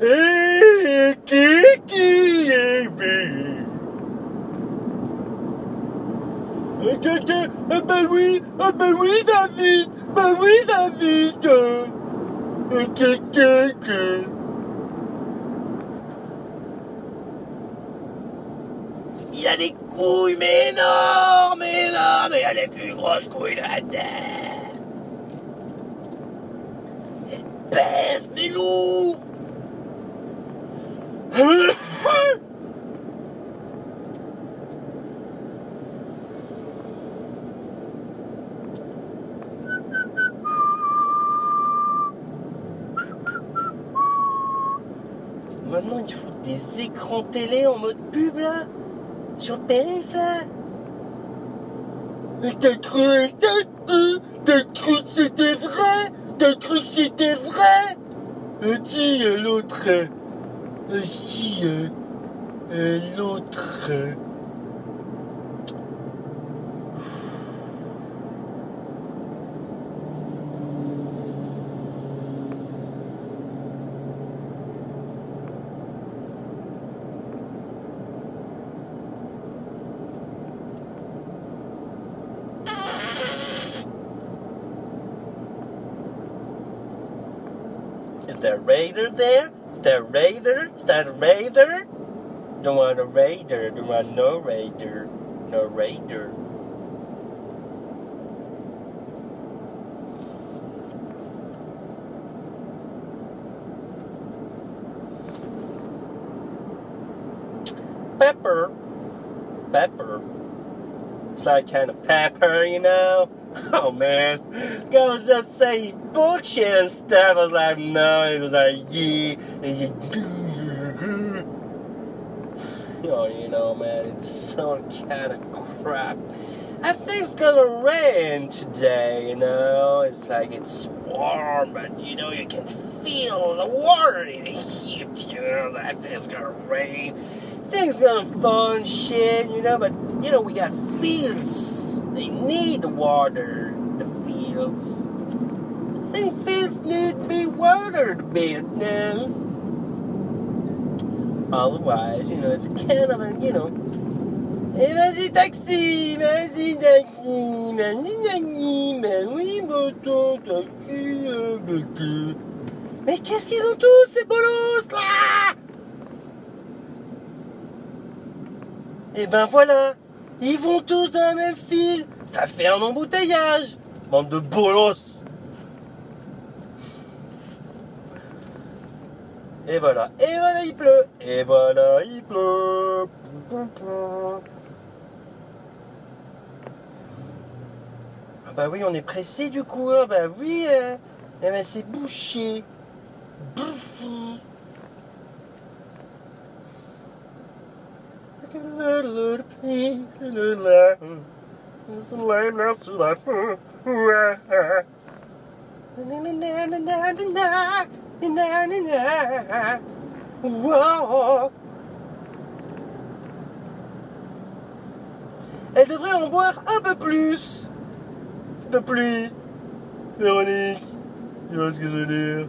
Eh Kiki Eh ah Ben oui, ah ben oui, David, eh Ben oui, David. Quelqu'un Il a des couilles, mais énormes, énormes, et il a les plus grosses couilles de la terre. Elle mes loups maintenant ils foutent des écrans télé en mode pub là Sur le périph' là The raider there? Is there The raider? Is that a raider? Don't want a raider. Don't want no raider. No raider. Pepper. Pepper. It's like kind of pepper, you know? oh man, girls just say bullshit and stuff. I was like, no, he was like, yeah, and oh, you know, man, it's so kind of crap. I think it's gonna rain today, you know. It's like it's warm, but you know you can feel the water in the heat. You know, I think it's gonna rain. Things gonna fun shit, you know. But you know we got fields they need water, the fields. The fields need to be watered a bit now. Otherwise, you know, it's kind of a, you know, Vas-y taxi, vas-y taxi, vas-y taxi, ben oui, moto, taxi, taxi. Mais qu'est-ce qu'ils ont tous ces bolos là Eh ben voilà Ils vont tous dans la même file. Ça fait un embouteillage. Bande de bolos. Et voilà. Et voilà, il pleut. Et voilà, il pleut. Ah bah oui, on est pressé du coup. Ah bah oui, mais euh. eh ben c'est bouché. Elle devrait en boire un peu plus de pluie. Véronique, tu vois ce que je veux dire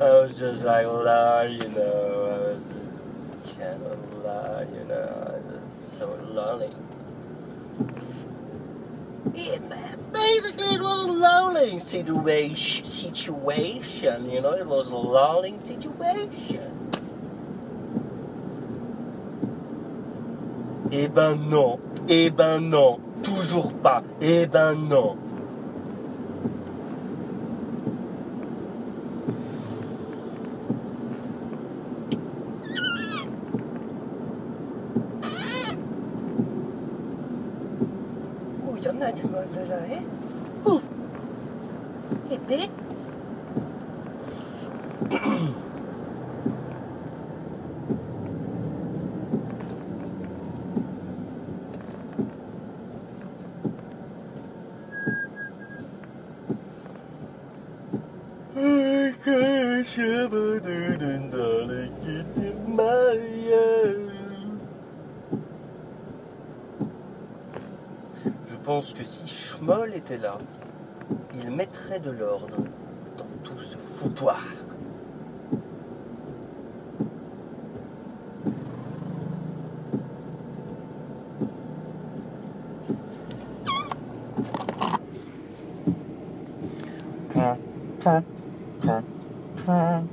I was just like, la, you know, I was just kind of la, you know, I was so lonely. Yeah, basically, it was a lonely situation, situation, you know, it was a lonely situation. Eh ben non, eh ben non, toujours pas, eh ben non. Natimondoro e U e B Kaşımın önünde gittim ben pense que si Schmoll était là, il mettrait de l'ordre dans tout ce foutoir. Hein.